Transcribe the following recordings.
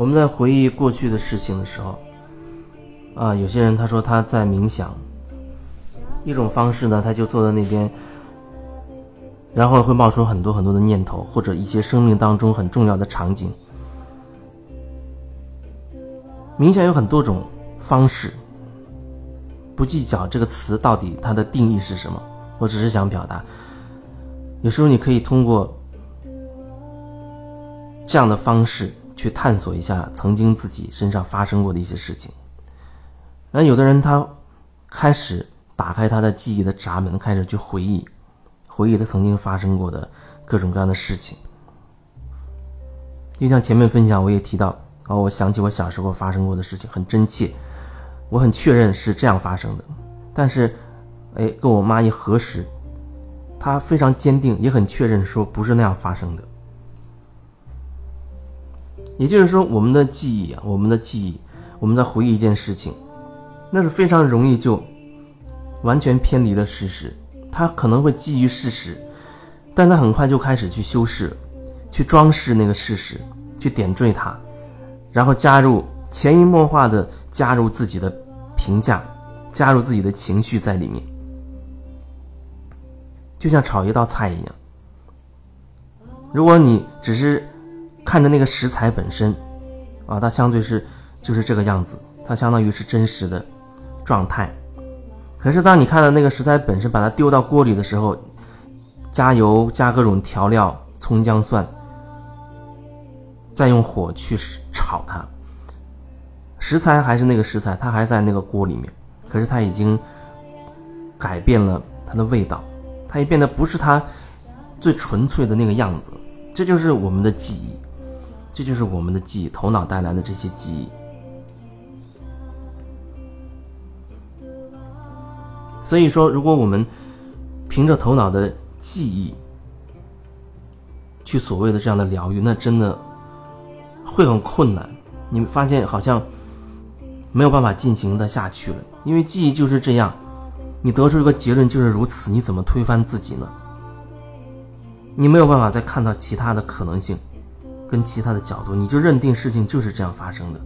我们在回忆过去的事情的时候，啊，有些人他说他在冥想，一种方式呢，他就坐在那边，然后会冒出很多很多的念头，或者一些生命当中很重要的场景。冥想有很多种方式，不计较这个词到底它的定义是什么，我只是想表达，有时候你可以通过这样的方式去探索一下曾经自己身上发生过的一些事情。那有的人他开始打开他的记忆的闸门，开始去回忆，回忆他曾经发生过的各种各样的事情。就像前面分享，我也提到。哦，我想起我小时候发生过的事情，很真切，我很确认是这样发生的。但是，哎，跟我妈一核实，她非常坚定，也很确认说不是那样发生的。也就是说，我们的记忆啊，我们的记忆，我们在回忆一件事情，那是非常容易就完全偏离了事实。它可能会基于事实，但它很快就开始去修饰、去装饰那个事实，去点缀它。然后加入潜移默化的加入自己的评价，加入自己的情绪在里面，就像炒一道菜一样。如果你只是看着那个食材本身，啊，它相对是就是这个样子，它相当于是真实的状态。可是当你看到那个食材本身，把它丢到锅里的时候，加油，加各种调料，葱姜蒜。再用火去炒它，食材还是那个食材，它还在那个锅里面，可是它已经改变了它的味道，它也变得不是它最纯粹的那个样子。这就是我们的记忆，这就是我们的记忆，头脑带来的这些记忆。所以说，如果我们凭着头脑的记忆去所谓的这样的疗愈，那真的。会很困难，你发现好像没有办法进行的下去了，因为记忆就是这样，你得出一个结论就是如此，你怎么推翻自己呢？你没有办法再看到其他的可能性，跟其他的角度，你就认定事情就是这样发生的。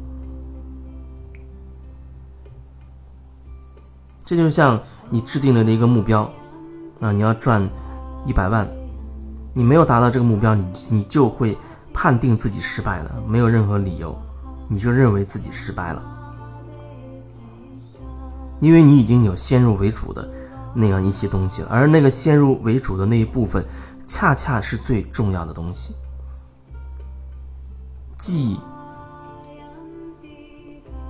这就像你制定了的一个目标，啊，你要赚一百万，你没有达到这个目标，你你就会。判定自己失败了，没有任何理由，你就认为自己失败了，因为你已经有先入为主的那样一些东西了，而那个先入为主的那一部分，恰恰是最重要的东西。记忆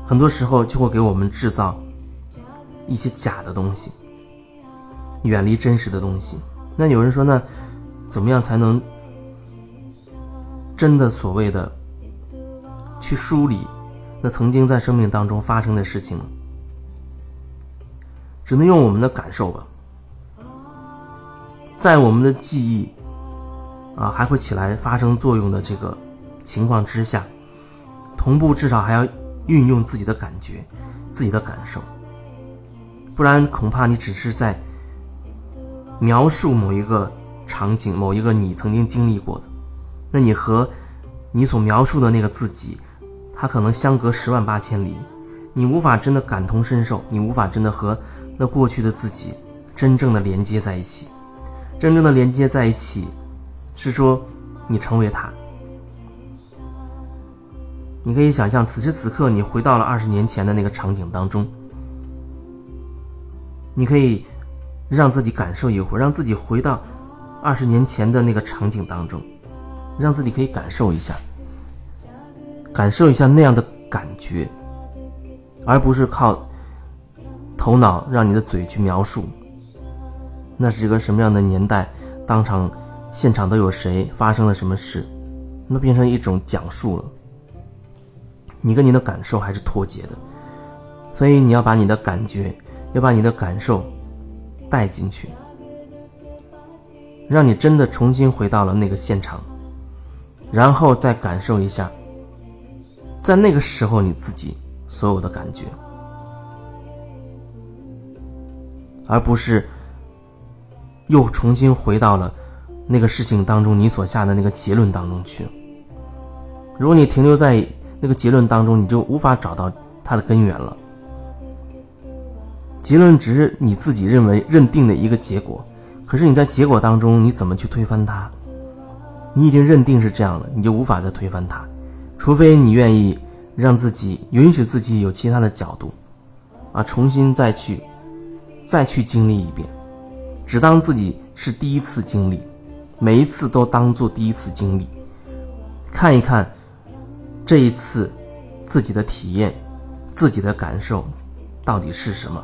很多时候就会给我们制造一些假的东西，远离真实的东西。那有人说，那怎么样才能？真的所谓的去梳理那曾经在生命当中发生的事情呢，只能用我们的感受吧，在我们的记忆啊还会起来发生作用的这个情况之下，同步至少还要运用自己的感觉、自己的感受，不然恐怕你只是在描述某一个场景、某一个你曾经经历过的。那你和你所描述的那个自己，他可能相隔十万八千里，你无法真的感同身受，你无法真的和那过去的自己真正的连接在一起。真正的连接在一起，是说你成为他。你可以想象，此时此刻你回到了二十年前的那个场景当中，你可以让自己感受一会儿，让自己回到二十年前的那个场景当中。让自己可以感受一下，感受一下那样的感觉，而不是靠头脑让你的嘴去描述。那是一个什么样的年代？当场、现场都有谁？发生了什么事？那变成一种讲述了。你跟你的感受还是脱节的，所以你要把你的感觉，要把你的感受带进去，让你真的重新回到了那个现场。然后再感受一下，在那个时候你自己所有的感觉，而不是又重新回到了那个事情当中你所下的那个结论当中去。如果你停留在那个结论当中，你就无法找到它的根源了。结论只是你自己认为认定的一个结果，可是你在结果当中，你怎么去推翻它？你已经认定是这样了，你就无法再推翻它，除非你愿意让自己允许自己有其他的角度，啊，重新再去，再去经历一遍，只当自己是第一次经历，每一次都当做第一次经历，看一看这一次自己的体验，自己的感受到底是什么。